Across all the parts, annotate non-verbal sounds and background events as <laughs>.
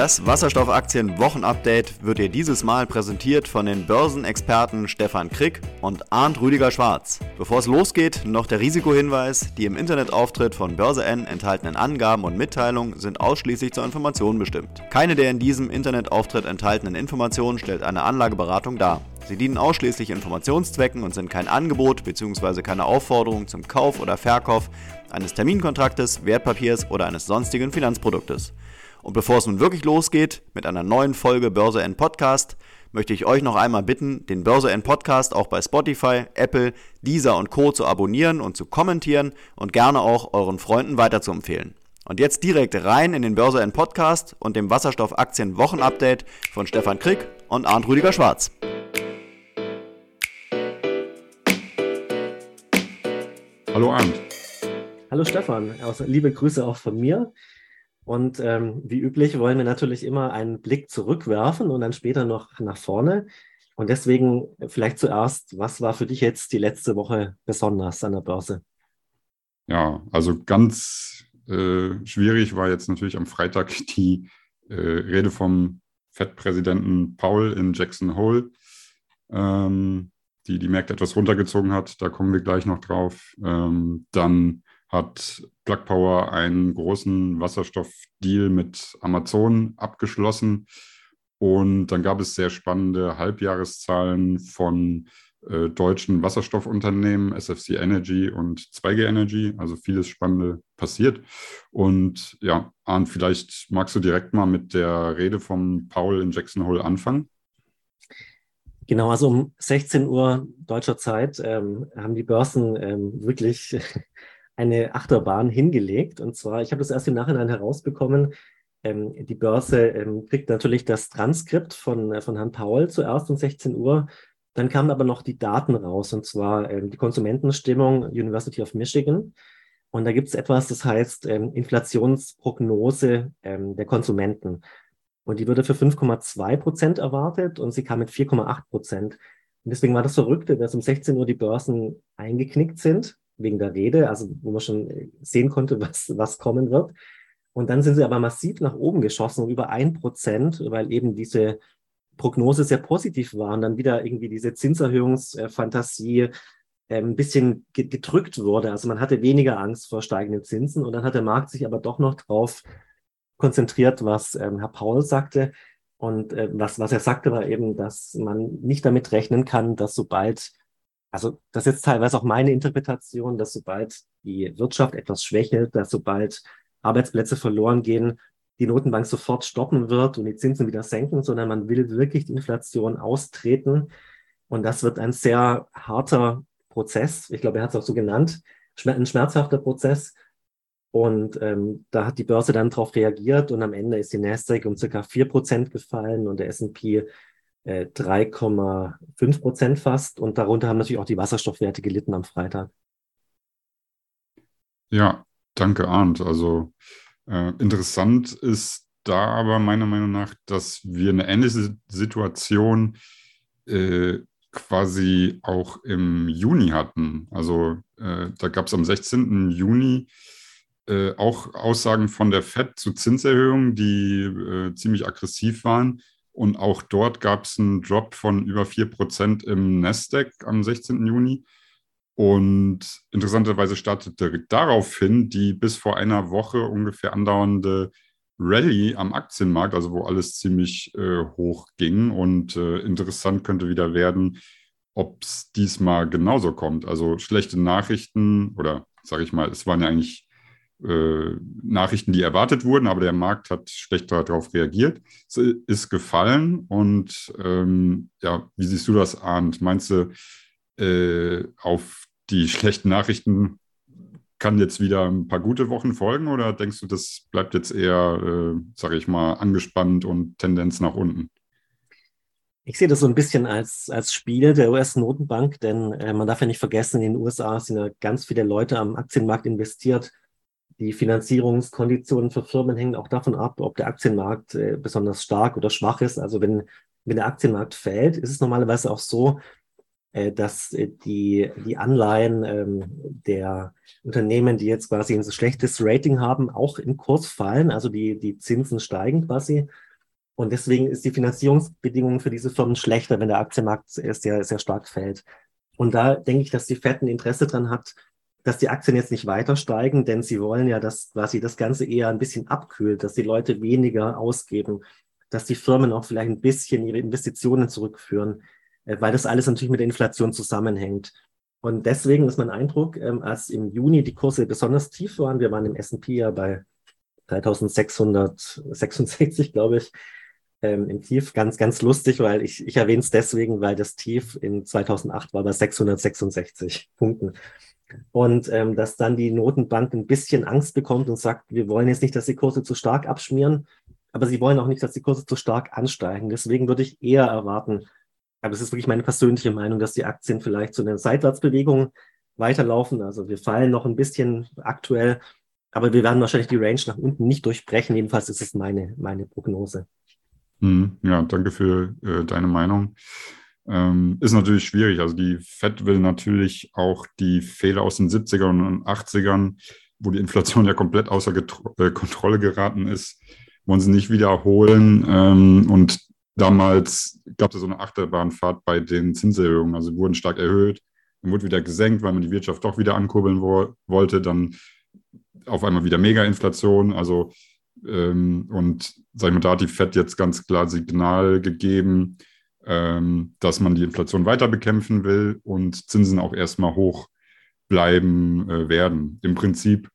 Das Wasserstoffaktien-Wochenupdate wird dir dieses Mal präsentiert von den Börsenexperten Stefan Krick und Arndt Rüdiger Schwarz. Bevor es losgeht, noch der Risikohinweis: Die im Internetauftritt von Börse N enthaltenen Angaben und Mitteilungen sind ausschließlich zur Information bestimmt. Keine der in diesem Internetauftritt enthaltenen Informationen stellt eine Anlageberatung dar. Sie dienen ausschließlich Informationszwecken und sind kein Angebot bzw. keine Aufforderung zum Kauf oder Verkauf eines Terminkontraktes, Wertpapiers oder eines sonstigen Finanzproduktes. Und bevor es nun wirklich losgeht mit einer neuen Folge Börse N Podcast, möchte ich euch noch einmal bitten, den Börse N Podcast auch bei Spotify, Apple, Deezer und Co. zu abonnieren und zu kommentieren und gerne auch euren Freunden weiterzuempfehlen. Und jetzt direkt rein in den Börse N Podcast und dem Wasserstoffaktien Wochenupdate von Stefan Krick und Arndt Rüdiger Schwarz. Hallo Arndt. Hallo Stefan, also, liebe Grüße auch von mir. Und ähm, wie üblich wollen wir natürlich immer einen Blick zurückwerfen und dann später noch nach vorne. Und deswegen vielleicht zuerst, was war für dich jetzt die letzte Woche besonders an der Börse? Ja, also ganz äh, schwierig war jetzt natürlich am Freitag <laughs> die äh, Rede vom FED-Präsidenten Paul in Jackson Hole, ähm, die die Märkte etwas runtergezogen hat. Da kommen wir gleich noch drauf. Ähm, dann hat Plug Power einen großen Wasserstoffdeal mit Amazon abgeschlossen. Und dann gab es sehr spannende Halbjahreszahlen von äh, deutschen Wasserstoffunternehmen, SFC Energy und 2G Energy. Also vieles Spannende passiert. Und ja, Arndt, vielleicht magst du direkt mal mit der Rede von Paul in Jackson Hole anfangen. Genau, also um 16 Uhr deutscher Zeit ähm, haben die Börsen ähm, wirklich eine Achterbahn hingelegt. Und zwar, ich habe das erst im Nachhinein herausbekommen, ähm, die Börse ähm, kriegt natürlich das Transkript von, äh, von Herrn Paul zuerst um 16 Uhr. Dann kamen aber noch die Daten raus, und zwar ähm, die Konsumentenstimmung University of Michigan. Und da gibt es etwas, das heißt ähm, Inflationsprognose ähm, der Konsumenten. Und die wurde für 5,2 Prozent erwartet und sie kam mit 4,8 Prozent. Und deswegen war das Verrückte, dass um 16 Uhr die Börsen eingeknickt sind wegen der Rede, also wo man schon sehen konnte, was, was kommen wird. Und dann sind sie aber massiv nach oben geschossen, um über ein Prozent, weil eben diese Prognose sehr positiv war und dann wieder irgendwie diese Zinserhöhungsfantasie äh, ein bisschen gedrückt wurde. Also man hatte weniger Angst vor steigenden Zinsen und dann hat der Markt sich aber doch noch drauf konzentriert, was ähm, Herr Paul sagte. Und äh, was, was er sagte, war eben, dass man nicht damit rechnen kann, dass sobald also das ist jetzt teilweise auch meine Interpretation, dass sobald die Wirtschaft etwas schwächelt, dass sobald Arbeitsplätze verloren gehen, die Notenbank sofort stoppen wird und die Zinsen wieder senken, sondern man will wirklich die Inflation austreten. Und das wird ein sehr harter Prozess. Ich glaube, er hat es auch so genannt, ein schmerzhafter Prozess. Und ähm, da hat die Börse dann darauf reagiert und am Ende ist die Nasdaq um circa vier Prozent gefallen und der S&P 3,5 äh, Prozent fast. Und darunter haben natürlich auch die Wasserstoffwerte gelitten am Freitag. Ja, danke, Arndt. Also äh, interessant ist da aber meiner Meinung nach, dass wir eine ähnliche Situation äh, quasi auch im Juni hatten. Also äh, da gab es am 16. Juni äh, auch Aussagen von der FED zu Zinserhöhungen, die äh, ziemlich aggressiv waren. Und auch dort gab es einen Drop von über 4% im Nasdaq am 16. Juni. Und interessanterweise startete daraufhin die bis vor einer Woche ungefähr andauernde Rallye am Aktienmarkt, also wo alles ziemlich äh, hoch ging. Und äh, interessant könnte wieder werden, ob es diesmal genauso kommt. Also schlechte Nachrichten oder sage ich mal, es waren ja eigentlich äh, Nachrichten, die erwartet wurden, aber der Markt hat schlecht darauf reagiert. Es ist gefallen und ähm, ja, wie siehst du das, Arndt? Meinst du, äh, auf die schlechten Nachrichten kann jetzt wieder ein paar gute Wochen folgen oder denkst du, das bleibt jetzt eher, äh, sage ich mal, angespannt und Tendenz nach unten? Ich sehe das so ein bisschen als, als Spiel der US-Notenbank, denn äh, man darf ja nicht vergessen, in den USA sind ja ganz viele Leute am Aktienmarkt investiert. Die Finanzierungskonditionen für Firmen hängen auch davon ab, ob der Aktienmarkt äh, besonders stark oder schwach ist. Also wenn, wenn der Aktienmarkt fällt, ist es normalerweise auch so, äh, dass äh, die, die Anleihen ähm, der Unternehmen, die jetzt quasi ein so schlechtes Rating haben, auch im Kurs fallen. Also die, die Zinsen steigen quasi. Und deswegen ist die Finanzierungsbedingungen für diese Firmen schlechter, wenn der Aktienmarkt sehr, sehr stark fällt. Und da denke ich, dass die FED ein Interesse dran hat, dass die Aktien jetzt nicht weiter steigen, denn sie wollen ja, dass quasi das Ganze eher ein bisschen abkühlt, dass die Leute weniger ausgeben, dass die Firmen auch vielleicht ein bisschen ihre Investitionen zurückführen, äh, weil das alles natürlich mit der Inflation zusammenhängt. Und deswegen ist mein Eindruck, ähm, als im Juni die Kurse besonders tief waren, wir waren im S&P ja bei 3666, glaube ich, ähm, im Tief. Ganz, ganz lustig, weil ich, ich erwähne es deswegen, weil das Tief in 2008 war bei 666 Punkten. Und ähm, dass dann die Notenbank ein bisschen Angst bekommt und sagt, wir wollen jetzt nicht, dass die Kurse zu stark abschmieren, aber sie wollen auch nicht, dass die Kurse zu stark ansteigen. Deswegen würde ich eher erwarten, aber es ist wirklich meine persönliche Meinung, dass die Aktien vielleicht zu einer Seitwärtsbewegung weiterlaufen. Also wir fallen noch ein bisschen aktuell, aber wir werden wahrscheinlich die Range nach unten nicht durchbrechen. Jedenfalls ist es meine, meine Prognose. Hm, ja, danke für äh, deine Meinung. Ähm, ist natürlich schwierig. Also die FED will natürlich auch die Fehler aus den 70ern und 80ern, wo die Inflation ja komplett außer Getro äh, Kontrolle geraten ist, wollen sie nicht wiederholen. Ähm, und damals gab es so eine Achterbahnfahrt bei den Zinserhöhungen. Also wurden stark erhöht, dann wurde wieder gesenkt, weil man die Wirtschaft doch wieder ankurbeln wo wollte. Dann auf einmal wieder Mega-Inflation. Also ähm, und sag ich mal, da hat die FED jetzt ganz klar Signal gegeben, ähm, dass man die Inflation weiter bekämpfen will und Zinsen auch erstmal hoch bleiben äh, werden. Im Prinzip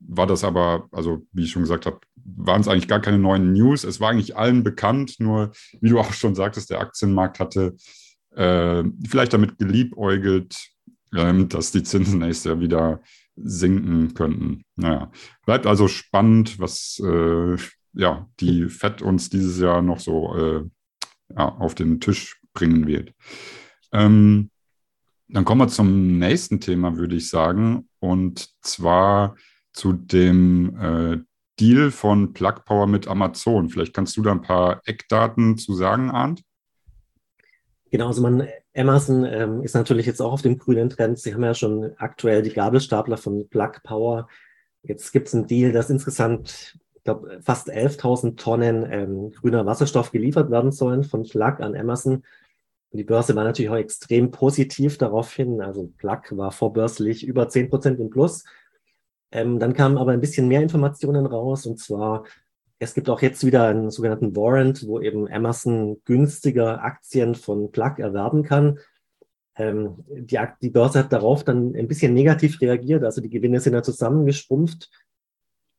war das aber, also wie ich schon gesagt habe, waren es eigentlich gar keine neuen News. Es war eigentlich allen bekannt, nur wie du auch schon sagtest, der Aktienmarkt hatte äh, vielleicht damit geliebäugelt, äh, dass die Zinsen nächstes Jahr wieder sinken könnten. Naja, bleibt also spannend, was äh, ja, die FED uns dieses Jahr noch so äh, ja, auf den Tisch bringen wird. Ähm, dann kommen wir zum nächsten Thema, würde ich sagen, und zwar zu dem äh, Deal von Plug Power mit Amazon. Vielleicht kannst du da ein paar Eckdaten zu sagen, Arndt? Genau, also man, Amazon ähm, ist natürlich jetzt auch auf dem grünen Trend. Sie haben ja schon aktuell die Gabelstapler von Plug Power. Jetzt gibt es einen Deal, dass insgesamt, ich glaube, fast 11.000 Tonnen ähm, grüner Wasserstoff geliefert werden sollen von Plug an Amazon. Und die Börse war natürlich auch extrem positiv darauf hin. Also Plug war vorbörslich über 10 Prozent im Plus. Ähm, dann kamen aber ein bisschen mehr Informationen raus und zwar es gibt auch jetzt wieder einen sogenannten Warrant, wo eben Amazon günstiger Aktien von Plug erwerben kann. Ähm, die, die, Börse hat darauf dann ein bisschen negativ reagiert, also die Gewinne sind ja zusammengeschrumpft.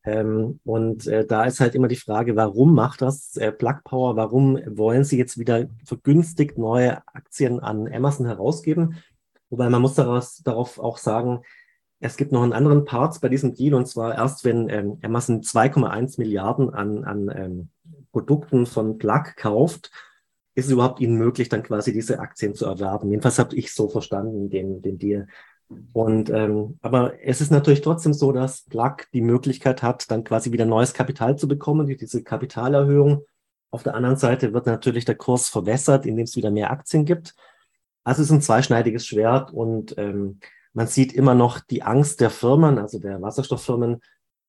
Ähm, und äh, da ist halt immer die Frage, warum macht das äh, Plug Power? Warum wollen sie jetzt wieder vergünstigt neue Aktien an Amazon herausgeben? Wobei man muss daraus, darauf auch sagen, es gibt noch einen anderen Part bei diesem Deal und zwar erst, wenn ähm, Amazon 2,1 Milliarden an, an ähm, Produkten von Plug kauft, ist es überhaupt ihnen möglich, dann quasi diese Aktien zu erwerben. Jedenfalls habe ich so verstanden, den, den Deal. Und ähm, aber es ist natürlich trotzdem so, dass Plug die Möglichkeit hat, dann quasi wieder neues Kapital zu bekommen durch diese Kapitalerhöhung. Auf der anderen Seite wird natürlich der Kurs verwässert, indem es wieder mehr Aktien gibt. Also es ist ein zweischneidiges Schwert und ähm, man sieht immer noch die Angst der Firmen, also der Wasserstofffirmen,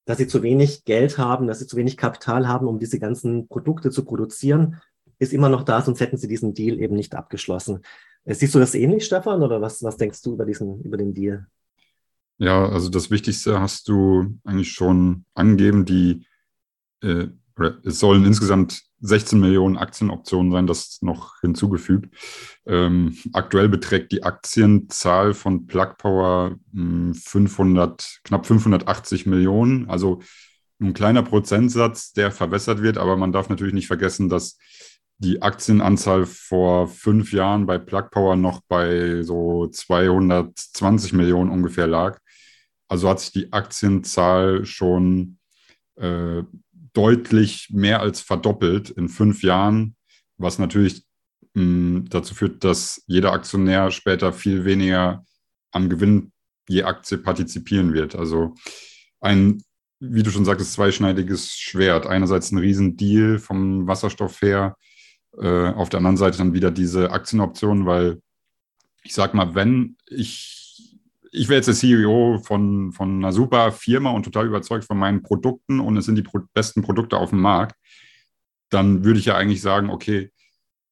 dass sie zu wenig Geld haben, dass sie zu wenig Kapital haben, um diese ganzen Produkte zu produzieren, ist immer noch da, sonst hätten sie diesen Deal eben nicht abgeschlossen. Äh, siehst du das ähnlich, Stefan, oder was, was denkst du über diesen, über den Deal? Ja, also das Wichtigste hast du eigentlich schon angegeben, die äh, es sollen insgesamt 16 Millionen Aktienoptionen sein, das noch hinzugefügt. Ähm, aktuell beträgt die Aktienzahl von Plug Power 500, hm, knapp 580 Millionen, also ein kleiner Prozentsatz, der verwässert wird, aber man darf natürlich nicht vergessen, dass die Aktienanzahl vor fünf Jahren bei Plug Power noch bei so 220 Millionen ungefähr lag. Also hat sich die Aktienzahl schon äh, deutlich mehr als verdoppelt in fünf Jahren, was natürlich mh, hm, dazu führt, dass jeder Aktionär später viel weniger am Gewinn je Aktie partizipieren wird. Also ein, wie du schon sagtest, zweischneidiges Schwert. Einerseits ein Riesendeal vom Wasserstoff her, äh, auf der anderen Seite dann wieder diese Aktienoptionen, weil ich sag mal, wenn ich ich wäre jetzt der CEO von, von einer super Firma und total überzeugt von meinen Produkten und es sind die pro besten Produkte auf dem Markt, dann würde ich ja eigentlich sagen, okay,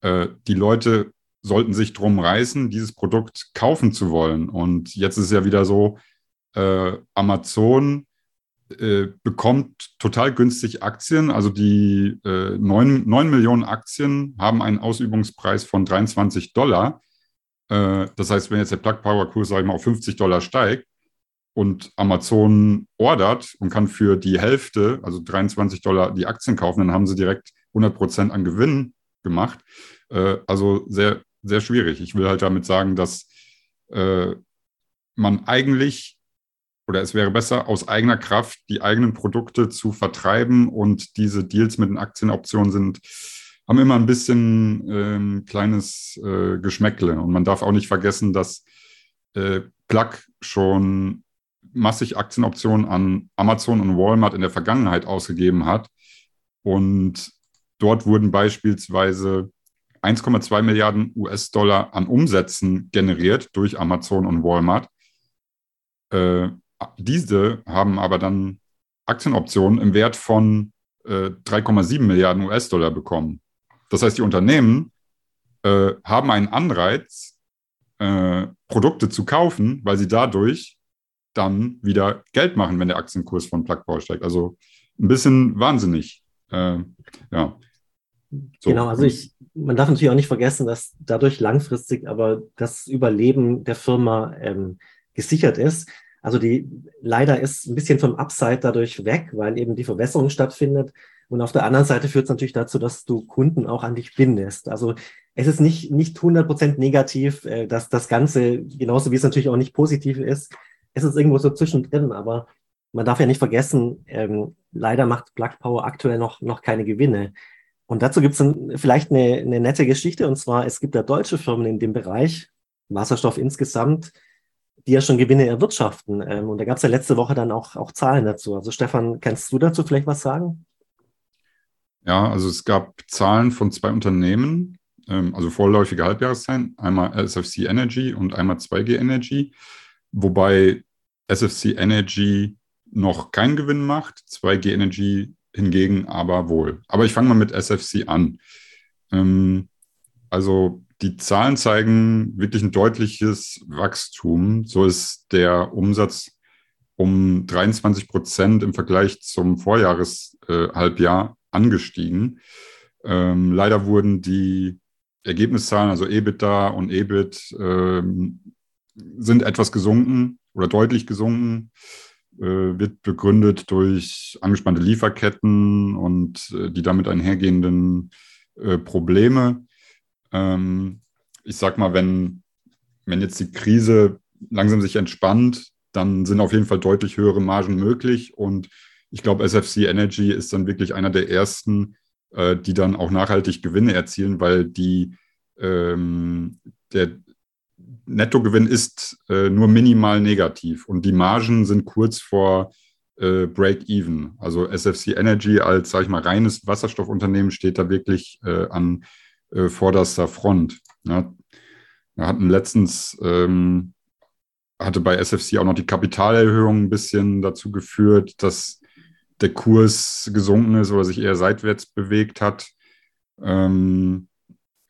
äh, die Leute sollten sich drum reißen, dieses Produkt kaufen zu wollen. Und jetzt ist es ja wieder so, äh, Amazon äh, bekommt total günstig Aktien. Also die äh, 9, 9 Millionen Aktien haben einen Ausübungspreis von 23 Dollar. Äh, das heißt, wenn jetzt der Plug Power Kurs, sage ich mal, auf 50 Dollar steigt und Amazon ordert und kann für die Hälfte, also 23 Dollar, die Aktien kaufen, dann haben sie direkt 100 Prozent an Gewinn gemacht. Äh, also sehr, sehr schwierig. Ich will halt damit sagen, dass äh, man eigentlich oder es wäre besser, aus eigener Kraft die eigenen Produkte zu vertreiben und diese Deals mit den Aktienoptionen sind, haben immer ein bisschen ähm, kleines äh, Geschmäckle. Und man darf auch nicht vergessen, dass äh, Plug schon massig Aktienoptionen an Amazon und Walmart in der Vergangenheit ausgegeben hat. Und dort wurden beispielsweise 1,2 Milliarden US-Dollar an Umsätzen generiert durch Amazon und Walmart. Äh, diese haben aber dann Aktienoptionen im Wert von äh, 3,7 Milliarden US-Dollar bekommen. Das heißt, die Unternehmen äh, haben einen Anreiz, äh, Produkte zu kaufen, weil sie dadurch dann wieder Geld machen, wenn der Aktienkurs von Plug Power steigt. Also ein bisschen wahnsinnig. Äh, ja. So. Genau, also ich, man darf natürlich auch nicht vergessen, dass dadurch langfristig aber das Überleben der Firma ähm, gesichert ist. Also die leider ist ein bisschen vom Upside dadurch weg, weil eben die Verwässerung stattfindet. Und auf der anderen Seite führt es natürlich dazu, dass du Kunden auch an dich bindest. Also es ist nicht, nicht 100% negativ, äh, dass das Ganze, genauso wie es natürlich auch nicht positiv ist, es ist irgendwo so zwischendrin, aber man darf ja nicht vergessen, ähm, leider macht Black Power aktuell noch, noch keine Gewinne. Und dazu gibt es vielleicht eine, eine nette Geschichte, und zwar, es gibt ja deutsche Firmen in dem Bereich, Wasserstoff insgesamt, die ja schon Gewinne erwirtschaften. Ähm, und da gab es ja letzte Woche dann auch, auch Zahlen dazu. Also Stefan, kannst du dazu vielleicht was sagen? Ja, also es gab Zahlen von zwei Unternehmen, ähm, also vorläufige Halbjahreszahlen, einmal SFC Energy und einmal 2G Energy, wobei SFC Energy noch keinen Gewinn macht, 2G Energy hingegen aber wohl. Aber ich fange mal mit SFC an. Ähm, also die Zahlen zeigen wirklich ein deutliches Wachstum. So ist der Umsatz um 23 Prozent im Vergleich zum Vorjahreshalbjahr äh, angestiegen. Ähm, leider wurden die Ergebniszahlen, also EBITDA und EBIT, ähm, sind etwas gesunken oder deutlich gesunken. Äh, wird begründet durch angespannte Lieferketten und äh, die damit einhergehenden äh, Probleme. Ähm, ich sag mal, wenn, wenn jetzt die Krise langsam sich entspannt, dann sind auf jeden Fall deutlich höhere Margen möglich. Und ich glaube, SFC Energy ist dann wirklich einer der ersten, die dann auch nachhaltig Gewinne erzielen, weil die, ähm, der, Nettogewinn ist äh, nur minimal negativ und die Margen sind kurz vor äh, Break-Even. Also SFC Energy als, sage ich mal, reines Wasserstoffunternehmen steht da wirklich äh, an äh, vorderster Front. Ja, wir hatten letztens, ähm, hatte bei SFC auch noch die Kapitalerhöhung ein bisschen dazu geführt, dass der Kurs gesunken ist oder sich eher seitwärts bewegt hat. Ähm,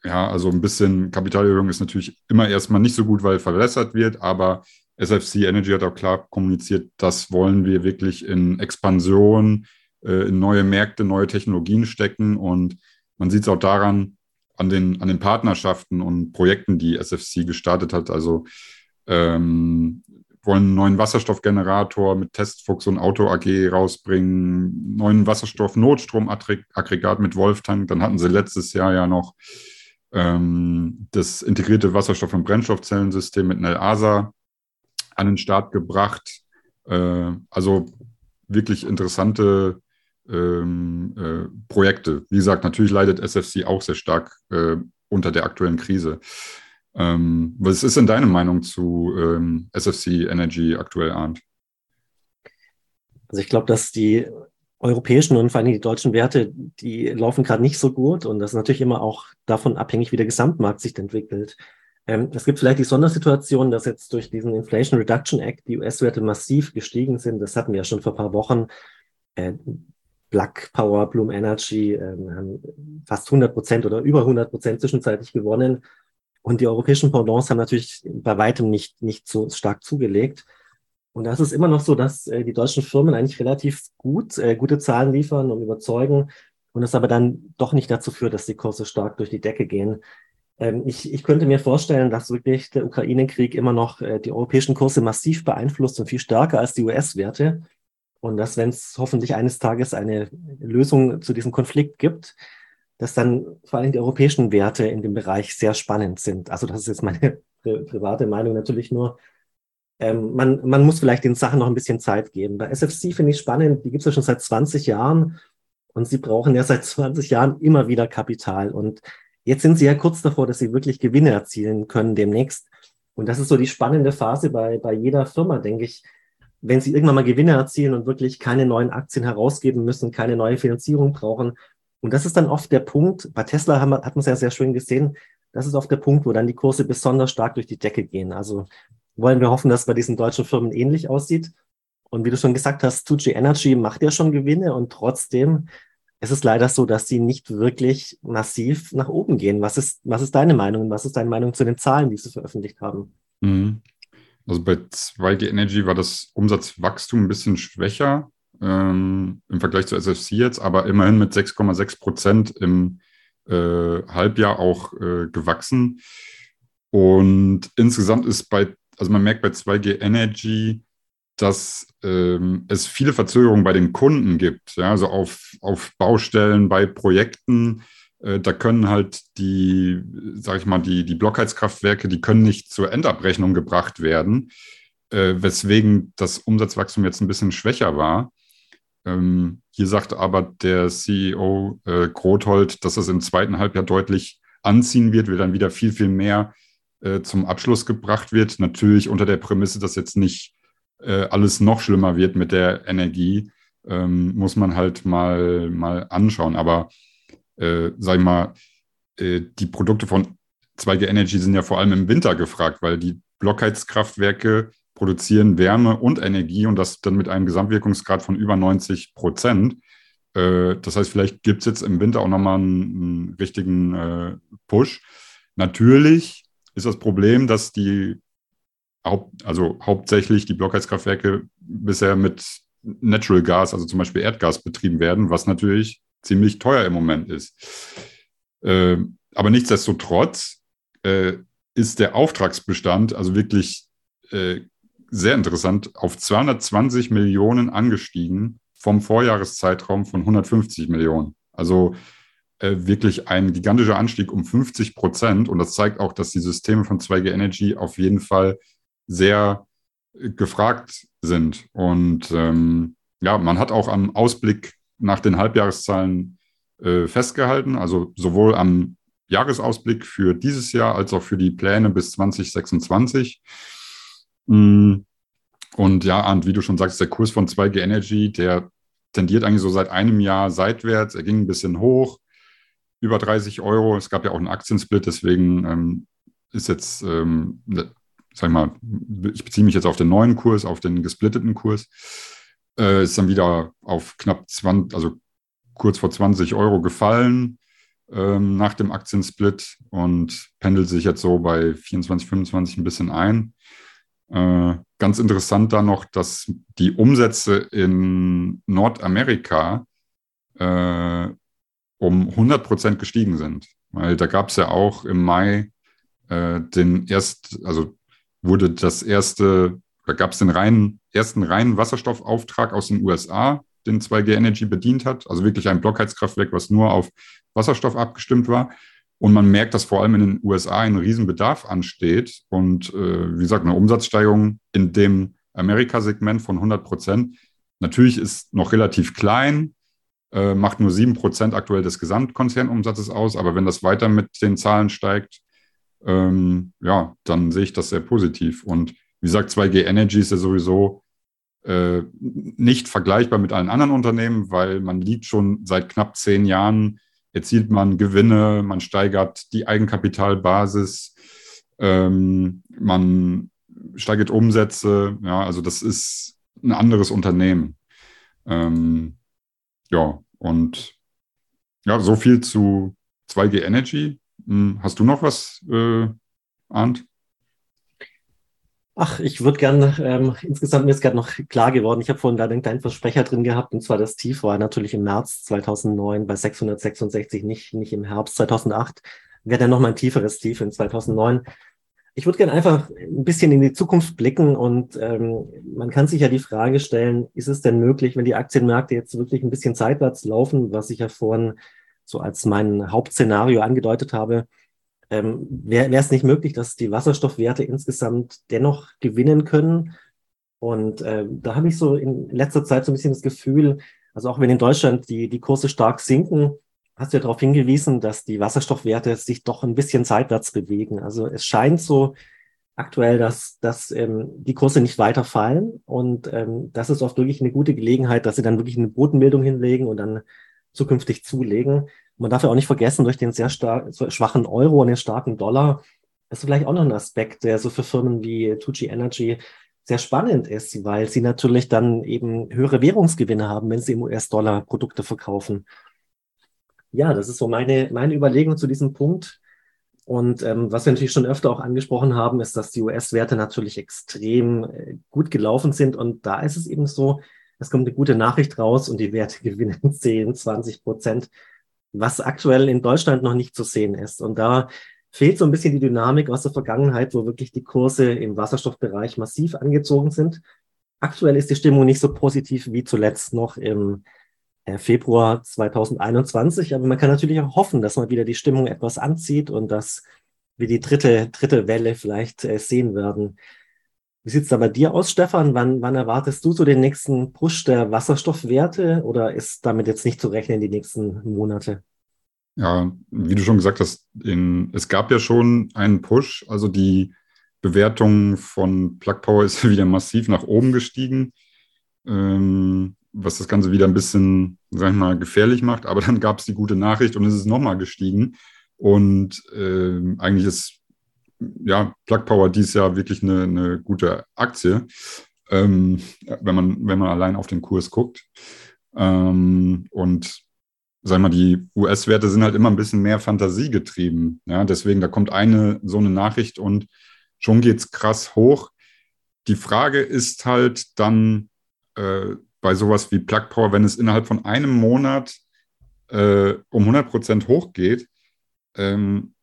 ja, also ein bisschen Kapitalerhöhung ist natürlich immer erstmal nicht so gut, weil verwässert wird, aber SFC Energy hat auch klar kommuniziert, das wollen wir wirklich in Expansion, äh, in neue Märkte, neue Technologien stecken und man sieht es auch daran, an den, an den Partnerschaften und Projekten, die SFC gestartet hat. Also ähm, wollen einen neuen Wasserstoffgenerator mit Testfuchs und Auto AG rausbringen, neuen Wasserstoff-Notstromaggregat mit Wolftank. Dann hatten sie letztes Jahr ja noch ähm, das integrierte Wasserstoff- und Brennstoffzellensystem mit NELASA an den Start gebracht. Äh, also wirklich interessante ähm, äh, Projekte. Wie gesagt, natürlich leidet SFC auch sehr stark äh, unter der aktuellen Krise. Ähm, was ist denn deine Meinung zu ähm, SFC Energy aktuell, Arndt? Also ich glaube, dass die europäischen und vor allem die deutschen Werte, die laufen gerade nicht so gut und das ist natürlich immer auch davon abhängig, wie der Gesamtmarkt sich entwickelt. Ähm, es gibt vielleicht die Sondersituation, dass jetzt durch diesen Inflation Reduction Act die US-Werte massiv gestiegen sind. Das hatten wir ja schon vor ein paar Wochen. Äh, Black Power, Bloom Energy äh, haben fast 100 Prozent oder über 100 Prozent zwischenzeitlich gewonnen. Und die europäischen Pendants haben natürlich bei weitem nicht, nicht so stark zugelegt. Und das ist immer noch so, dass äh, die deutschen Firmen eigentlich relativ gut, äh, gute Zahlen liefern und überzeugen und es aber dann doch nicht dazu führt, dass die Kurse stark durch die Decke gehen. Ähm, ich, ich könnte mir vorstellen, dass wirklich der Ukraine-Krieg immer noch äh, die europäischen Kurse massiv beeinflusst und viel stärker als die US-Werte. Und dass, wenn es hoffentlich eines Tages eine Lösung zu diesem Konflikt gibt, dass dann vor allem die europäischen Werte in dem Bereich sehr spannend sind. Also das ist jetzt meine <laughs> pri private Meinung natürlich nur ähm, man, man muss vielleicht den Sachen noch ein bisschen Zeit geben. Bei SFC finde ich spannend, die gibt es ja schon seit 20 Jahren und sie brauchen ja seit 20 Jahren immer wieder Kapital. Und jetzt sind sie ja kurz davor, dass sie wirklich Gewinne erzielen können demnächst. Und das ist so die spannende Phase bei, bei jeder Firma, denke ich. Wenn sie irgendwann mal Gewinne erzielen und wirklich keine neuen Aktien herausgeben müssen, keine neue Finanzierung brauchen. Und das ist dann oft der Punkt, bei Tesla haben, hat man es ja sehr schön gesehen, das ist oft der Punkt, wo dann die Kurse besonders stark durch die Decke gehen. Also wollen wir hoffen, dass es bei diesen deutschen Firmen ähnlich aussieht. Und wie du schon gesagt hast, 2G Energy macht ja schon Gewinne und trotzdem ist es leider so, dass sie nicht wirklich massiv nach oben gehen. Was ist, was ist deine Meinung? Was ist deine Meinung zu den Zahlen, die sie veröffentlicht haben? Mhm. Also bei 2G Energy war das Umsatzwachstum ein bisschen schwächer ähm, im Vergleich zu SFC jetzt, aber immerhin mit 6,6 Prozent im äh, Halbjahr auch äh, gewachsen. Und insgesamt ist bei also man merkt bei 2G Energy, dass ähm, es viele Verzögerungen bei den Kunden gibt, ja, also auf, auf Baustellen, bei Projekten. Äh, da können halt die, sag ich mal, die, die Blockheizkraftwerke, die können nicht zur Endabrechnung gebracht werden, äh, weswegen das Umsatzwachstum jetzt ein bisschen schwächer war. Ähm, hier sagt aber der CEO äh, Grothold, dass es im zweiten Halbjahr deutlich anziehen wird, wir dann wieder viel, viel mehr äh, zum Abschluss gebracht wird. Natürlich unter der Prämisse, dass jetzt nicht äh, alles noch schlimmer wird mit der Energie, ähm, muss man halt mal, mal anschauen. Aber äh, sag ich mal, äh, die Produkte von 2G Energy sind ja vor allem im Winter gefragt, weil die Blockheizkraftwerke produzieren Wärme und Energie und das dann mit einem Gesamtwirkungsgrad von über 90 Prozent. Äh, das heißt, vielleicht gibt es jetzt im Winter auch nochmal einen, einen richtigen äh, Push. Natürlich ist das Problem, dass die Haupt, also hauptsächlich die Blockheizkraftwerke bisher mit Natural Gas, also zum Beispiel Erdgas betrieben werden, was natürlich ziemlich teuer im Moment ist. Äh, aber nichtsdestotrotz äh, ist der Auftragsbestand also wirklich äh, sehr interessant auf 220 Millionen angestiegen vom Vorjahreszeitraum von 150 Millionen. Also äh, wirklich ein gigantischer Anstieg um 50 Prozent. Und das zeigt auch, dass die Systeme von 2G Energy auf jeden Fall sehr äh, gefragt sind. Und ähm, ja, man hat auch am Ausblick nach den Halbjahreszahlen äh, festgehalten, also sowohl am Jahresausblick für dieses Jahr als auch für die Pläne bis 2026. Mm, und ja, Arndt, wie du schon sagst, der Kurs von 2G Energy, der tendiert eigentlich so seit einem Jahr seitwärts. Er ging ein bisschen hoch, über 30 Euro. Es gab ja auch einen Aktiensplit, deswegen ähm, ist jetzt, ähm, ne, sag ich mal, ich beziehe mich jetzt auf den neuen Kurs, auf den gesplitteten Kurs, äh, ist dann wieder auf knapp 20, also kurz vor 20 Euro gefallen ähm, nach dem Aktiensplit und pendelt sich jetzt so bei 24, 25 ein bisschen ein. Äh, ganz interessant da noch, dass die Umsätze in Nordamerika äh, um 100 Prozent gestiegen sind. Weil da gab es ja auch im Mai äh, den erst, also wurde das erste, da gab es den reinen, ersten reinen Wasserstoffauftrag aus den USA, den 2G Energy bedient hat. Also wirklich ein Blockheizkraftwerk, was nur auf Wasserstoff abgestimmt war. Und man merkt, dass vor allem in den USA ein Riesenbedarf ansteht und äh, wie gesagt, eine Umsatzsteigerung in dem Amerika-Segment von 100 Prozent. Natürlich ist noch relativ klein, äh, macht nur 7 Prozent aktuell des Gesamtkonzernumsatzes aus, aber wenn das weiter mit den Zahlen steigt, ähm, ja, dann sehe ich das sehr positiv. Und wie gesagt, 2G Energy ist ja sowieso äh, nicht vergleichbar mit allen anderen Unternehmen, weil man liegt schon seit knapp zehn Jahren, erzielt man Gewinne, man steigert die Eigenkapitalbasis, ähm, man steigert Umsätze. Ja, also das ist ein anderes Unternehmen. Ähm, ja, und ja, so viel zu 2G Energy. Hm, hast du noch was, äh, Arndt? Ach, ich würde gerne, ähm, insgesamt mir ist gerade noch klar geworden, ich habe vorhin da einen kleinen Versprecher drin gehabt, und zwar das Tief war natürlich im März 2009 bei 666, nicht, nicht im Herbst 2008. Wäre dann nochmal ein tieferes Tief in 2009. Ich würde gerne einfach ein bisschen in die Zukunft blicken und ähm, man kann sich ja die Frage stellen, ist es denn möglich, wenn die Aktienmärkte jetzt wirklich ein bisschen seitwärts laufen, was ich ja vorhin so als mein Hauptszenario angedeutet habe, ähm, Wäre es nicht möglich, dass die Wasserstoffwerte insgesamt dennoch gewinnen können? Und äh, da habe ich so in letzter Zeit so ein bisschen das Gefühl, also auch wenn in Deutschland die, die Kurse stark sinken, hast du ja darauf hingewiesen, dass die Wasserstoffwerte sich doch ein bisschen seitwärts bewegen. Also es scheint so aktuell, dass, dass ähm, die Kurse nicht weiter fallen und ähm, das ist oft wirklich eine gute Gelegenheit, dass sie dann wirklich eine Bodenbildung hinlegen und dann zukünftig zulegen man darf ja auch nicht vergessen, durch den sehr schwachen Euro und den starken Dollar ist vielleicht auch noch ein Aspekt, der so für Firmen wie Tucci Energy sehr spannend ist, weil sie natürlich dann eben höhere Währungsgewinne haben, wenn sie im US-Dollar Produkte verkaufen. Ja, das ist so meine, meine Überlegung zu diesem Punkt. Und ähm, was wir natürlich schon öfter auch angesprochen haben, ist, dass die US-Werte natürlich extrem äh, gut gelaufen sind. Und da ist es eben so, es kommt eine gute Nachricht raus und die Werte <laughs> gewinnen 10, 20 Prozent was aktuell in Deutschland noch nicht zu sehen ist. Und da fehlt so ein bisschen die Dynamik aus der Vergangenheit, wo wirklich die Kurse im Wasserstoffbereich massiv angezogen sind. Aktuell ist die Stimmung nicht so positiv wie zuletzt noch im äh, Februar 2021, aber man kann natürlich auch hoffen, dass man wieder die Stimmung etwas anzieht und dass wir die dritte, dritte Welle vielleicht äh, sehen werden. Wie sieht es da bei dir aus, Stefan? Wann, wann erwartest du so den nächsten Push der Wasserstoffwerte oder ist damit jetzt nicht zu rechnen die nächsten Monate? Ja, wie du schon gesagt hast, in, es gab ja schon einen Push. Also die Bewertung von Plug Power <laughs> ist wieder massiv nach oben gestiegen, ähm, was das Ganze wieder ein bisschen, sag ich mal, gefährlich macht. Aber dann gab es die gute Nachricht und es ist nochmal gestiegen. Und äh, eigentlich ist ja, Plug Power dies Jahr wirklich eine, eine gute Aktie, ähm, wenn, man, wenn man allein auf den Kurs guckt. Ähm, und sag mal, die US-Werte sind halt immer ein bisschen mehr Fantasie getrieben. Ja, deswegen, da kommt eine so eine Nachricht und schon geht es krass hoch. Die Frage ist halt dann äh, bei sowas wie Plug Power, wenn es innerhalb von einem Monat äh, um 100 Prozent hochgeht, ähm,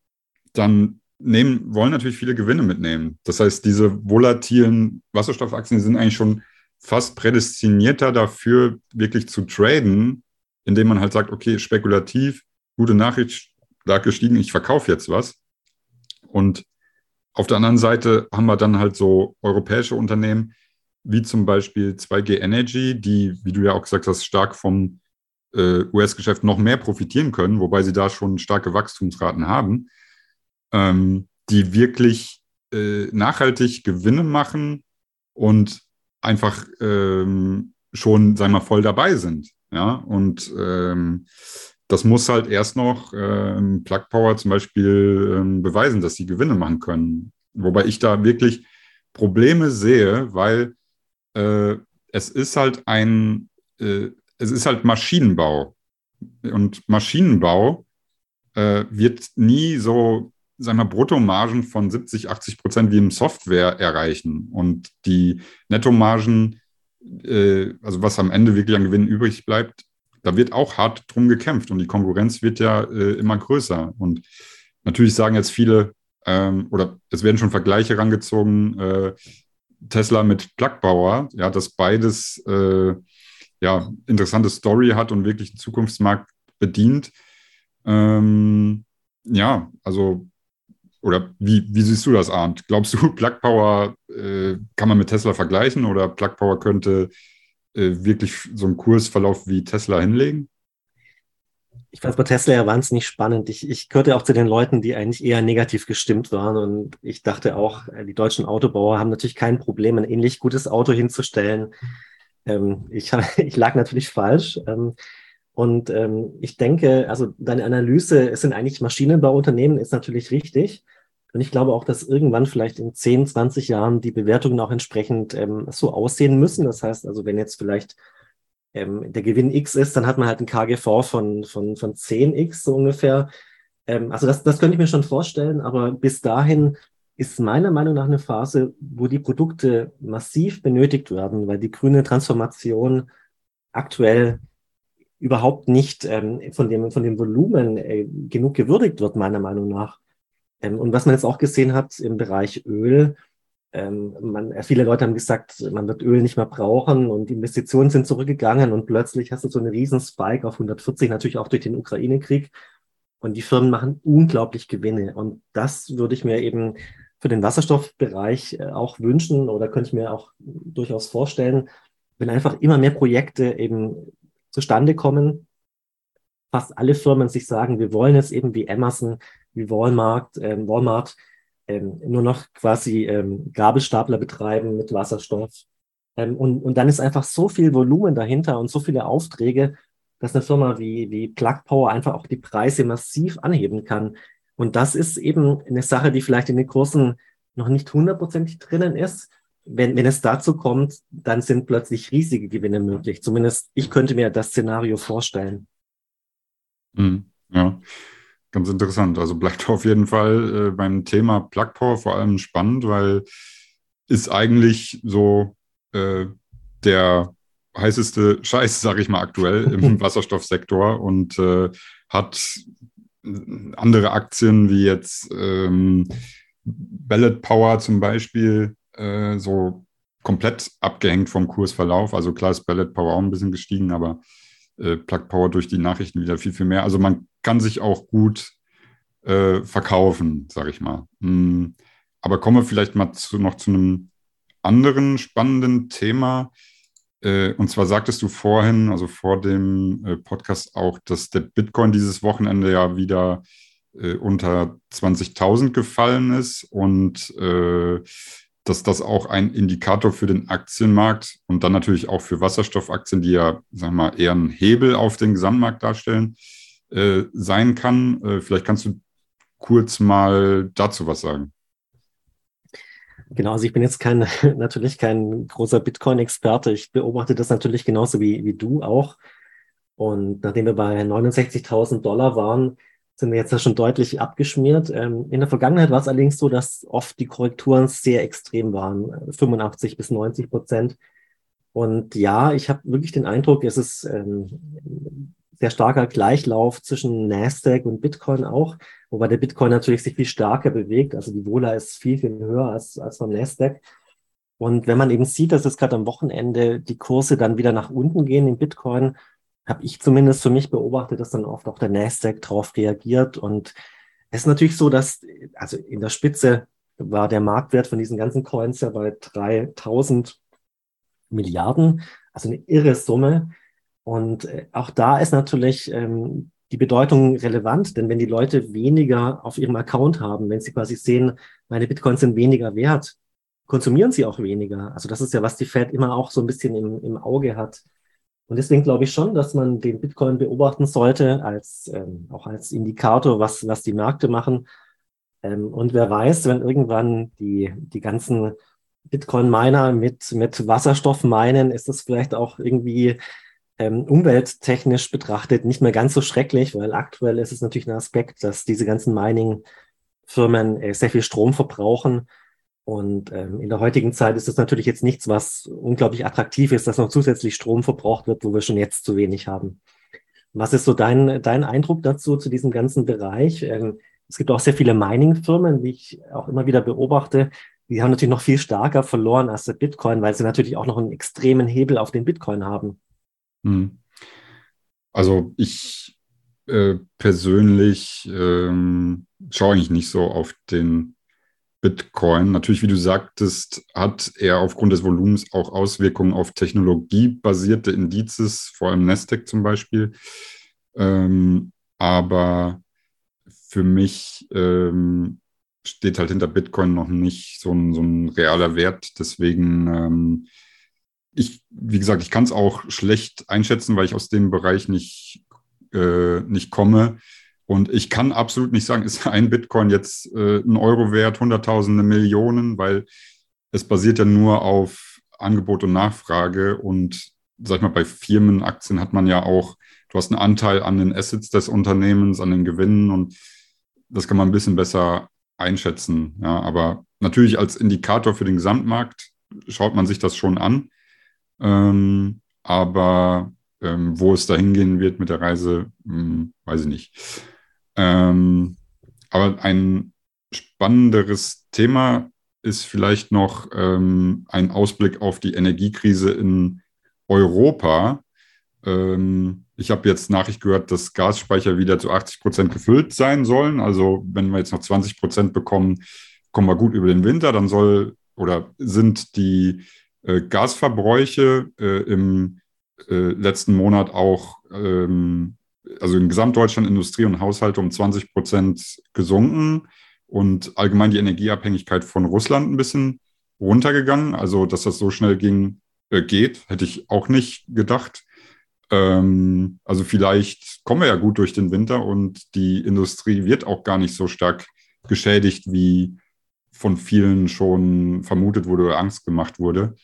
dann nehmen, wollen natürlich viele Gewinne mitnehmen. Das heißt, diese volatilen Wasserstoffaktien sind eigentlich schon fast prädestinierter dafür, wirklich zu traden, indem man halt sagt, okay, spekulativ, gute Nachricht, stark gestiegen, ich verkaufe jetzt was. Und auf der anderen Seite haben wir dann halt so europäische Unternehmen, wie zum Beispiel 2G Energy, die, wie du ja auch gesagt hast, stark vom äh, US-Geschäft noch mehr profitieren können, wobei sie da schon starke Wachstumsraten haben ähm, die wirklich äh, nachhaltig Gewinne machen und einfach ähm, schon, sagen wir mal, voll dabei sind. Ja, und ähm, das muss halt erst noch ähm, Plug Power zum Beispiel ähm, beweisen, dass sie Gewinne machen können. Wobei ich da wirklich Probleme sehe, weil äh, es ist halt ein, äh, es ist halt Maschinenbau. Und Maschinenbau äh, wird nie so sagen wir, Bruttomargen von 70, 80 Prozent wie im Software erreichen. Und die Nettomargen, äh, also was am Ende wirklich an Gewinn übrig bleibt, da wird auch hart drum gekämpft und die Konkurrenz wird ja äh, immer größer. Und natürlich sagen jetzt viele, ähm, oder es werden schon Vergleiche rangezogen, äh, Tesla mit Plugbauer, ja, dass beides äh, ja interessante Story hat und wirklich den Zukunftsmarkt bedient. Ähm, ja, also oder wie, wie siehst du das, Arndt? Glaubst du, <laughs> Plug Power äh, kann man mit Tesla vergleichen oder Plug Power könnte äh, wirklich so einen Kursverlauf wie Tesla hinlegen? Ich fand es bei Tesla ja wahnsinnig spannend. Ich, ich gehörte auch zu den Leuten, die eigentlich eher negativ gestimmt waren. Und ich dachte auch, äh, die deutschen Autobauer haben natürlich kein Problem, ein ähnlich gutes Auto hinzustellen. Ähm, ich, <laughs> ich lag natürlich falsch. Ähm, und ähm, ich denke, also deine Analyse, es sind eigentlich Maschinenbauunternehmen, ist natürlich richtig. Und ich glaube auch, dass irgendwann vielleicht in 10, 20 Jahren die Bewertungen auch entsprechend ähm, so aussehen müssen. Das heißt also, wenn jetzt vielleicht ähm, der Gewinn X ist, dann hat man halt ein KGV von, von, von 10x so ungefähr. Ähm, also das, das könnte ich mir schon vorstellen, aber bis dahin ist meiner Meinung nach eine Phase, wo die Produkte massiv benötigt werden, weil die grüne Transformation aktuell überhaupt nicht ähm, von, dem, von dem Volumen äh, genug gewürdigt wird, meiner Meinung nach. Ähm, und was man jetzt auch gesehen hat im Bereich Öl, ähm, man, äh, viele Leute haben gesagt, man wird Öl nicht mehr brauchen und Investitionen sind zurückgegangen und plötzlich hast du so einen riesen Spike auf 140, natürlich auch durch den Ukraine-Krieg. Und die Firmen machen unglaublich Gewinne. Und das würde ich mir eben für den Wasserstoffbereich äh, auch wünschen oder könnte ich mir auch durchaus vorstellen, wenn einfach immer mehr Projekte eben zustande kommen. Fast alle Firmen sich sagen, wir wollen jetzt eben wie Amazon, wie Walmart, ähm, Walmart ähm, nur noch quasi ähm, Gabelstapler betreiben mit Wasserstoff. Ähm, und, und dann ist einfach so viel Volumen dahinter und so viele Aufträge, dass eine Firma wie, wie Plug Power einfach auch die Preise massiv anheben kann. Und das ist eben eine Sache, die vielleicht in den Kursen noch nicht hundertprozentig drinnen ist, wenn, wenn es dazu kommt, dann sind plötzlich riesige Gewinne möglich. Zumindest ich könnte mir das Szenario vorstellen. Mhm, ja, ganz interessant. Also bleibt <laughs> auf jeden Fall äh, beim Thema Plug Power vor allem spannend, weil ist eigentlich so äh, der heißeste <laughs> Scheiß, sage ich mal aktuell im <laughs> Wasserstoffsektor und äh, hat andere Aktien wie jetzt ähm, Ballot Power zum Beispiel äh, so komplett abgehängt vom Kursverlauf. Also klar ist Ballot Power auch ein bisschen gestiegen, aber äh, Plug Power durch die Nachrichten wieder viel, viel mehr. Also man kann sich auch gut äh, verkaufen, sage ich mal. Hm. Aber kommen wir vielleicht mal zu, noch zu einem anderen spannenden Thema. Äh, und zwar sagtest du vorhin, also vor dem äh, Podcast auch, dass der Bitcoin dieses Wochenende ja wieder äh, unter 20.000 gefallen ist und äh, dass das auch ein Indikator für den Aktienmarkt und dann natürlich auch für Wasserstoffaktien, die ja, wir mal, eher einen Hebel auf den Gesamtmarkt darstellen, äh, sein kann. Äh, vielleicht kannst du kurz mal dazu was sagen. Genau, also ich bin jetzt kein, <laughs> natürlich kein großer Bitcoin-Experte. Ich beobachte das natürlich genauso wie, wie du auch. Und nachdem wir bei 69.000 Dollar waren, sind wir jetzt ja schon deutlich abgeschmiert. Ähm, in der Vergangenheit war es allerdings so, dass oft die Korrekturen sehr extrem waren, 85 bis 90 Prozent. Und ja, ich habe wirklich den Eindruck, es ist ähm, sehr starker Gleichlauf zwischen Nasdaq und Bitcoin auch, wobei der Bitcoin natürlich sich viel stärker bewegt. Also die Vola ist viel, viel höher als, als beim Nasdaq. Und wenn man eben sieht, dass es gerade am Wochenende die Kurse dann wieder nach unten gehen im Bitcoin, habe ich zumindest für mich beobachtet, dass dann oft auch der Nasdaq drauf reagiert. Und es ist natürlich so, dass, also in der Spitze war der Marktwert von diesen ganzen Coins ja bei 3000 Milliarden, also eine irre Summe. Und äh, auch da ist natürlich ähm, die Bedeutung relevant, denn wenn die Leute weniger auf ihrem Account haben, wenn sie quasi sehen, meine Bitcoins sind weniger wert, konsumieren sie auch weniger. Also das ist ja, was die Fed immer auch so ein bisschen im, im Auge hat. Und deswegen glaube ich schon, dass man den Bitcoin beobachten sollte, als ähm, auch als Indikator, was, was die Märkte machen. Ähm, und wer weiß, wenn irgendwann die, die ganzen Bitcoin-Miner mit, mit Wasserstoff meinen, ist das vielleicht auch irgendwie ähm, umwelttechnisch betrachtet nicht mehr ganz so schrecklich, weil aktuell ist es natürlich ein Aspekt, dass diese ganzen Mining-Firmen äh, sehr viel Strom verbrauchen und ähm, in der heutigen Zeit ist es natürlich jetzt nichts, was unglaublich attraktiv ist, dass noch zusätzlich Strom verbraucht wird, wo wir schon jetzt zu wenig haben. Was ist so dein, dein Eindruck dazu, zu diesem ganzen Bereich? Ähm, es gibt auch sehr viele Mining-Firmen, wie ich auch immer wieder beobachte. Die haben natürlich noch viel stärker verloren als der Bitcoin, weil sie natürlich auch noch einen extremen Hebel auf den Bitcoin haben. Hm. Also ich äh, persönlich ähm, schaue eigentlich nicht so auf den Bitcoin. Natürlich, wie du sagtest, hat er aufgrund des Volumens auch Auswirkungen auf technologiebasierte Indizes, vor allem Nasdaq zum Beispiel. Ähm, aber für mich ähm, steht halt hinter Bitcoin noch nicht so ein, so ein realer Wert. Deswegen, ähm, ich, wie gesagt, ich kann es auch schlecht einschätzen, weil ich aus dem Bereich nicht, äh, nicht komme. Und ich kann absolut nicht sagen, ist ein Bitcoin jetzt äh, ein Euro wert, Hunderttausende, Millionen, weil es basiert ja nur auf Angebot und Nachfrage. Und sag ich mal, bei Firmenaktien hat man ja auch, du hast einen Anteil an den Assets des Unternehmens, an den Gewinnen und das kann man ein bisschen besser einschätzen. Ja, aber natürlich als Indikator für den Gesamtmarkt schaut man sich das schon an. Ähm, aber ähm, wo es da hingehen wird mit der Reise, hm, weiß ich nicht. Ähm, aber ein spannenderes Thema ist vielleicht noch ähm, ein Ausblick auf die Energiekrise in Europa. Ähm, ich habe jetzt Nachricht gehört, dass Gasspeicher wieder zu 80 Prozent gefüllt sein sollen. Also wenn wir jetzt noch 20 Prozent bekommen, kommen wir gut über den Winter. Dann soll oder sind die äh, Gasverbräuche äh, im äh, letzten Monat auch, ähm, also in Gesamtdeutschland Industrie und Haushalte um 20 Prozent gesunken und allgemein die Energieabhängigkeit von Russland ein bisschen runtergegangen. Also dass das so schnell ging, äh, geht, hätte ich auch nicht gedacht. Ähm, also vielleicht kommen wir ja gut durch den Winter und die Industrie wird auch gar nicht so stark geschädigt, wie von vielen schon vermutet wurde oder Angst gemacht wurde.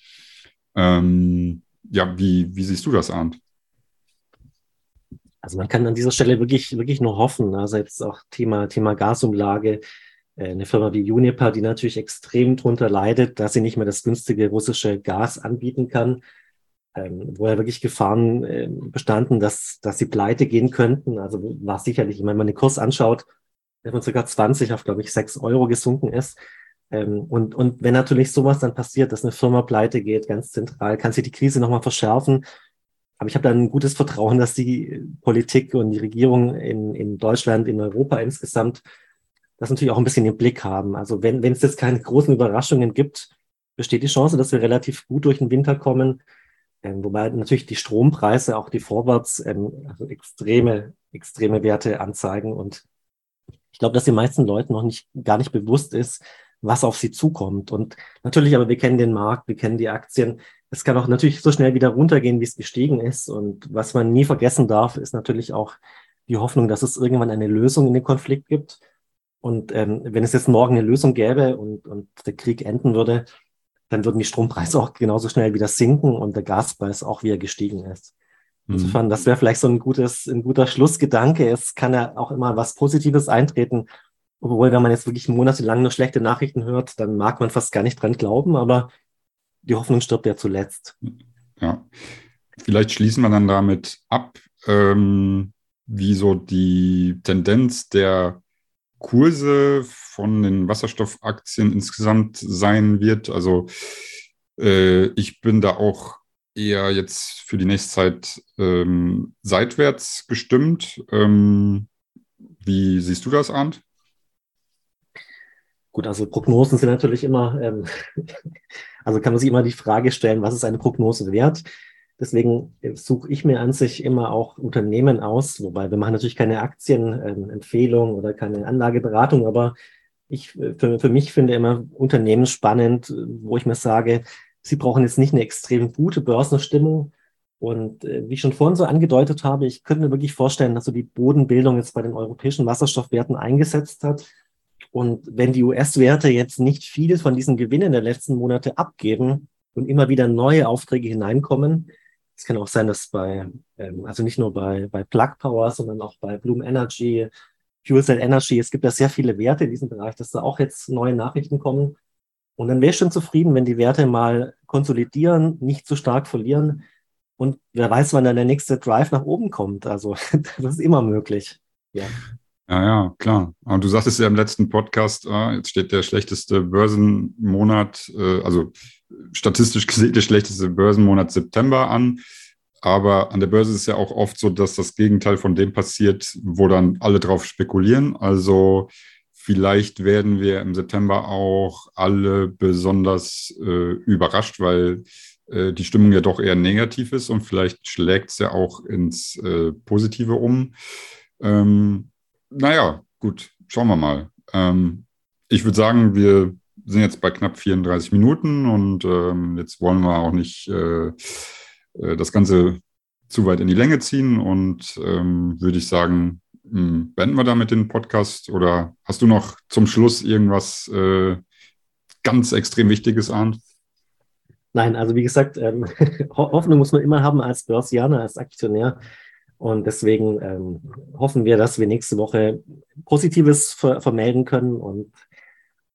Ähm, ja, wie, wie siehst du das, Arndt? Also man kann an dieser Stelle wirklich, wirklich nur hoffen. Also jetzt auch Thema, Thema Gasumlage. Äh, eine Firma wie Uniper, die natürlich extrem darunter leidet, dass sie nicht mehr das günstige russische Gas anbieten kann ähm, wo ja wirklich Gefahren äh, bestanden, dass, dass sie pleite gehen könnten. Also war sicherlich, wenn man den Kurs anschaut, der von ca. 20 auf, glaube ich, 6 Euro gesunken ist. Ähm, und, und wenn natürlich sowas dann passiert, dass eine Firma pleite geht, ganz zentral, kann sich die Krise nochmal verschärfen. Aber ich habe da ein gutes Vertrauen, dass die Politik und die Regierung in, in Deutschland, in Europa insgesamt das natürlich auch ein bisschen im Blick haben. Also wenn, wenn es jetzt keine großen Überraschungen gibt, besteht die Chance, dass wir relativ gut durch den Winter kommen. Ähm, wobei natürlich die Strompreise, auch die Vorwärts, ähm, also extreme, extreme Werte anzeigen. Und ich glaube, dass den meisten Leuten noch nicht, gar nicht bewusst ist, was auf sie zukommt. Und natürlich, aber wir kennen den Markt, wir kennen die Aktien. Es kann auch natürlich so schnell wieder runtergehen, wie es gestiegen ist. Und was man nie vergessen darf, ist natürlich auch die Hoffnung, dass es irgendwann eine Lösung in den Konflikt gibt. Und ähm, wenn es jetzt morgen eine Lösung gäbe und, und der Krieg enden würde, dann würden die Strompreise auch genauso schnell wieder sinken und der Gaspreis auch wieder gestiegen ist. Mhm. Insofern, das wäre vielleicht so ein gutes, ein guter Schlussgedanke. Es kann ja auch immer was Positives eintreten. Obwohl, wenn man jetzt wirklich monatelang nur schlechte Nachrichten hört, dann mag man fast gar nicht dran glauben, aber die Hoffnung stirbt ja zuletzt. Ja, vielleicht schließen wir dann damit ab, ähm, wie so die Tendenz der Kurse von den Wasserstoffaktien insgesamt sein wird. Also äh, ich bin da auch eher jetzt für die nächste Zeit ähm, seitwärts gestimmt. Ähm, wie siehst du das, Arndt? Gut, also Prognosen sind natürlich immer, ähm, <laughs> also kann man sich immer die Frage stellen, was ist eine Prognose wert? Deswegen suche ich mir an sich immer auch Unternehmen aus, wobei wir machen natürlich keine Aktienempfehlung ähm, oder keine Anlageberatung, aber ich für, für mich finde immer Unternehmen spannend, wo ich mir sage, sie brauchen jetzt nicht eine extrem gute Börsenstimmung. Und äh, wie ich schon vorhin so angedeutet habe, ich könnte mir wirklich vorstellen, dass so die Bodenbildung jetzt bei den europäischen Wasserstoffwerten eingesetzt hat. Und wenn die US-Werte jetzt nicht viel von diesen Gewinnen der letzten Monate abgeben und immer wieder neue Aufträge hineinkommen, es kann auch sein, dass bei, ähm, also nicht nur bei, bei Plug Power, sondern auch bei Bloom Energy, Fuel Cell Energy, es gibt ja sehr viele Werte in diesem Bereich, dass da auch jetzt neue Nachrichten kommen. Und dann wäre ich schon zufrieden, wenn die Werte mal konsolidieren, nicht zu stark verlieren. Und wer weiß, wann dann der nächste Drive nach oben kommt. Also <laughs> das ist immer möglich. Ja. Ja, ja, klar. Aber du sagtest ja im letzten Podcast, äh, jetzt steht der schlechteste Börsenmonat, äh, also statistisch gesehen der schlechteste Börsenmonat September an. Aber an der Börse ist ja auch oft so, dass das Gegenteil von dem passiert, wo dann alle drauf spekulieren. Also vielleicht werden wir im September auch alle besonders äh, überrascht, weil äh, die Stimmung ja doch eher negativ ist und vielleicht schlägt es ja auch ins äh, Positive um. Ähm, naja, gut, schauen wir mal. Ähm, ich würde sagen, wir sind jetzt bei knapp 34 Minuten und ähm, jetzt wollen wir auch nicht äh, äh, das Ganze zu weit in die Länge ziehen und ähm, würde ich sagen, hm, beenden wir damit den Podcast oder hast du noch zum Schluss irgendwas äh, ganz extrem Wichtiges, Arndt? Nein, also wie gesagt, ähm, <laughs> Hoffnung muss man immer haben als Börsianer, als Aktionär. Und deswegen ähm, hoffen wir, dass wir nächste Woche Positives ver vermelden können. Und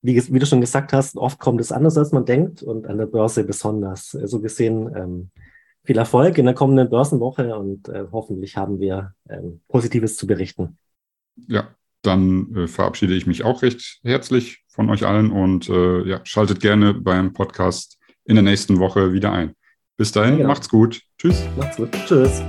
wie, wie, du schon gesagt hast, oft kommt es anders, als man denkt und an der Börse besonders. So also gesehen, ähm, viel Erfolg in der kommenden Börsenwoche und äh, hoffentlich haben wir ähm, Positives zu berichten. Ja, dann äh, verabschiede ich mich auch recht herzlich von euch allen und äh, ja, schaltet gerne beim Podcast in der nächsten Woche wieder ein. Bis dahin, ja. macht's gut. Tschüss. Macht's gut. Tschüss.